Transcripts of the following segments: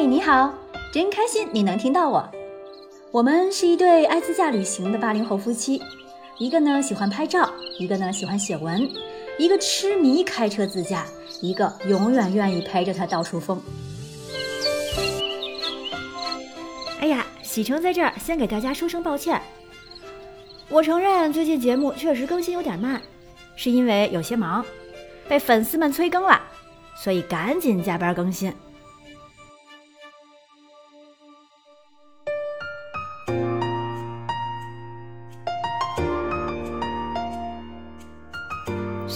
嗨，你好，真开心你能听到我。我们是一对爱自驾旅行的八零后夫妻，一个呢喜欢拍照，一个呢喜欢写文，一个痴迷开车自驾，一个永远愿意陪着他到处疯。哎呀，喜成在这儿先给大家说声抱歉。我承认最近节目确实更新有点慢，是因为有些忙，被粉丝们催更了，所以赶紧加班更新。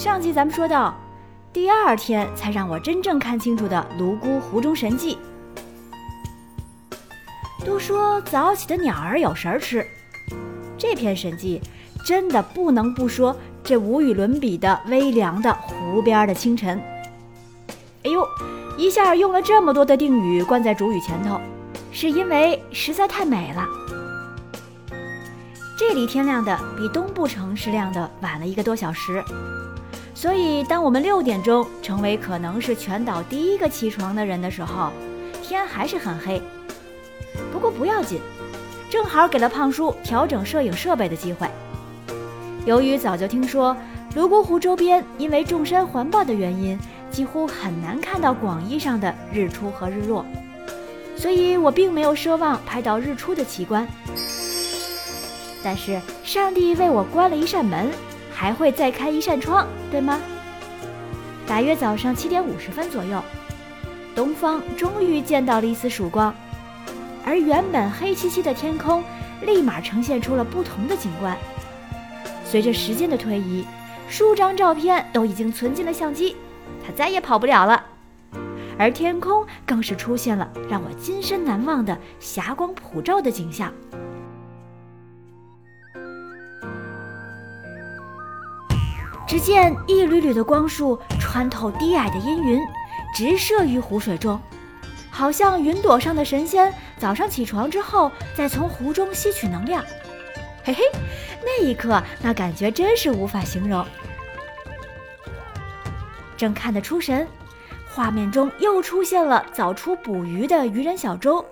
上集咱们说到，第二天才让我真正看清楚的泸沽湖中神迹。都说早起的鸟儿有食儿吃，这篇神迹真的不能不说这无与伦比的微凉的湖边的清晨。哎呦，一下用了这么多的定语冠在主语前头，是因为实在太美了。这里天亮的比东部城市亮的晚了一个多小时。所以，当我们六点钟成为可能是全岛第一个起床的人的时候，天还是很黑。不过不要紧，正好给了胖叔调整摄影设备的机会。由于早就听说泸沽湖周边因为众山环抱的原因，几乎很难看到广义上的日出和日落，所以我并没有奢望拍到日出的奇观。但是，上帝为我关了一扇门。还会再开一扇窗，对吗？大约早上七点五十分左右，东方终于见到了一丝曙光，而原本黑漆漆的天空立马呈现出了不同的景观。随着时间的推移，数张照片都已经存进了相机，它再也跑不了了。而天空更是出现了让我今生难忘的霞光普照的景象。只见一缕缕的光束穿透低矮的阴云，直射于湖水中，好像云朵上的神仙早上起床之后，再从湖中吸取能量。嘿嘿，那一刻那感觉真是无法形容。正看得出神，画面中又出现了早出捕鱼的渔人小舟，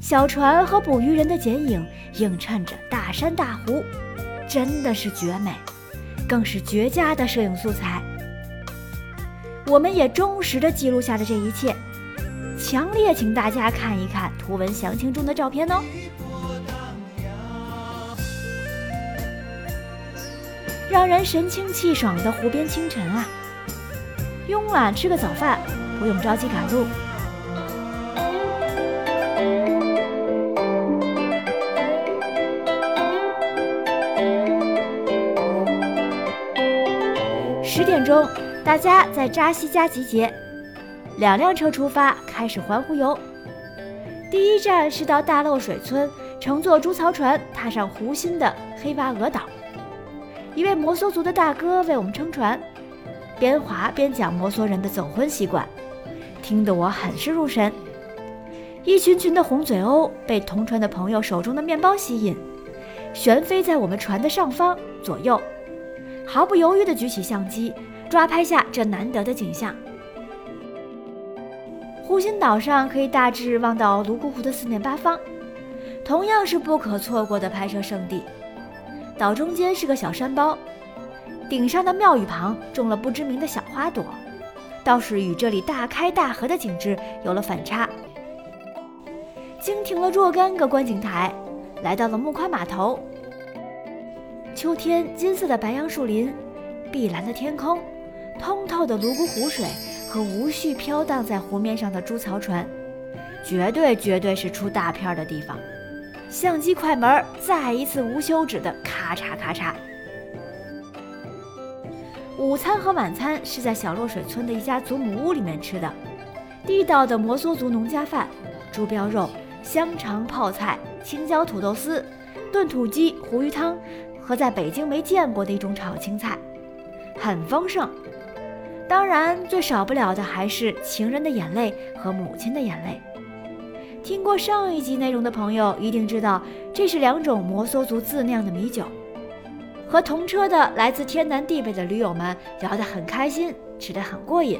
小船和捕鱼人的剪影映衬着大山大湖，真的是绝美。更是绝佳的摄影素材，我们也忠实的记录下了这一切，强烈请大家看一看图文详情中的照片哦。让人神清气爽的湖边清晨啊，慵懒吃个早饭，不用着急赶路。十点钟，大家在扎西家集结，两辆车出发，开始环湖游。第一站是到大漏水村，乘坐竹槽船踏上湖心的黑娃鹅岛。一位摩梭族的大哥为我们撑船，边划边讲摩梭人的走婚习惯，听得我很是入神。一群群的红嘴鸥被同船的朋友手中的面包吸引，悬飞在我们船的上方、左右。毫不犹豫地举起相机，抓拍下这难得的景象。湖心岛上可以大致望到泸沽湖的四面八方，同样是不可错过的拍摄圣地。岛中间是个小山包，顶上的庙宇旁种了不知名的小花朵，倒是与这里大开大合的景致有了反差。经停了若干个观景台，来到了木宽码头。秋天金色的白杨树林，碧蓝的天空，通透的泸沽湖水和无序飘荡在湖面上的猪槽船，绝对绝对是出大片的地方。相机快门再一次无休止的咔嚓咔嚓。午餐和晚餐是在小落水村的一家祖母屋里面吃的，地道的摩梭族农家饭，猪膘肉、香肠泡菜、青椒土豆丝、炖土鸡、湖鱼汤。和在北京没见过的一种炒青菜，很丰盛。当然，最少不了的还是情人的眼泪和母亲的眼泪。听过上一集内容的朋友一定知道，这是两种摩梭族自酿的米酒。和同车的来自天南地北的驴友们聊得很开心，吃得很过瘾。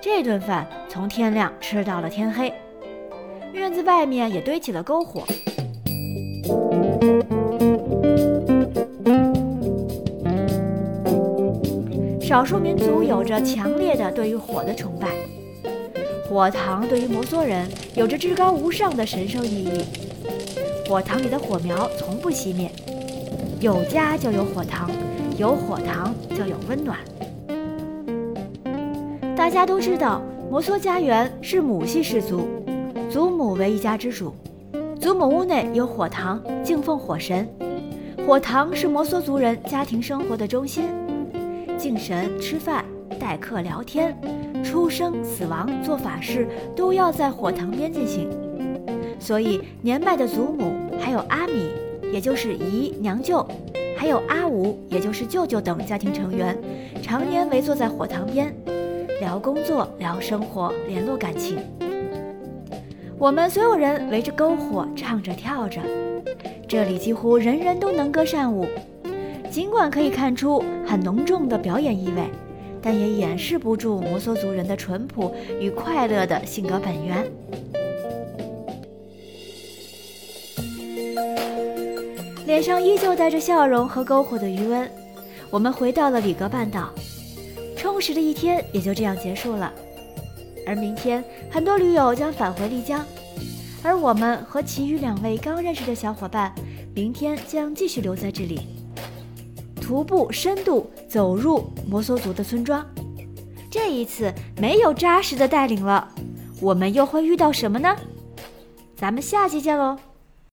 这顿饭从天亮吃到了天黑。院子外面也堆起了篝火。少数民族有着强烈的对于火的崇拜，火塘对于摩梭人有着至高无上的神圣意义。火塘里的火苗从不熄灭，有家就有火塘，有火塘就有温暖。大家都知道，摩梭家园是母系氏族，祖母为一家之主，祖母屋内有火塘，敬奉火神，火塘是摩梭族人家庭生活的中心。敬神、吃饭、待客、聊天，出生、死亡、做法事都要在火塘边进行。所以，年迈的祖母，还有阿米，也就是姨娘舅，还有阿吴，也就是舅舅等家庭成员，常年围坐在火塘边，聊工作、聊生活、联络感情。我们所有人围着篝火，唱着跳着，这里几乎人人都能歌善舞。尽管可以看出很浓重的表演意味，但也掩饰不住摩梭族人的淳朴与快乐的性格本源。脸上依旧带着笑容和篝火的余温，我们回到了里格半岛，充实的一天也就这样结束了。而明天，很多驴友将返回丽江，而我们和其余两位刚认识的小伙伴，明天将继续留在这里。徒步深度走入摩梭族的村庄，这一次没有扎实的带领了，我们又会遇到什么呢？咱们下期见喽！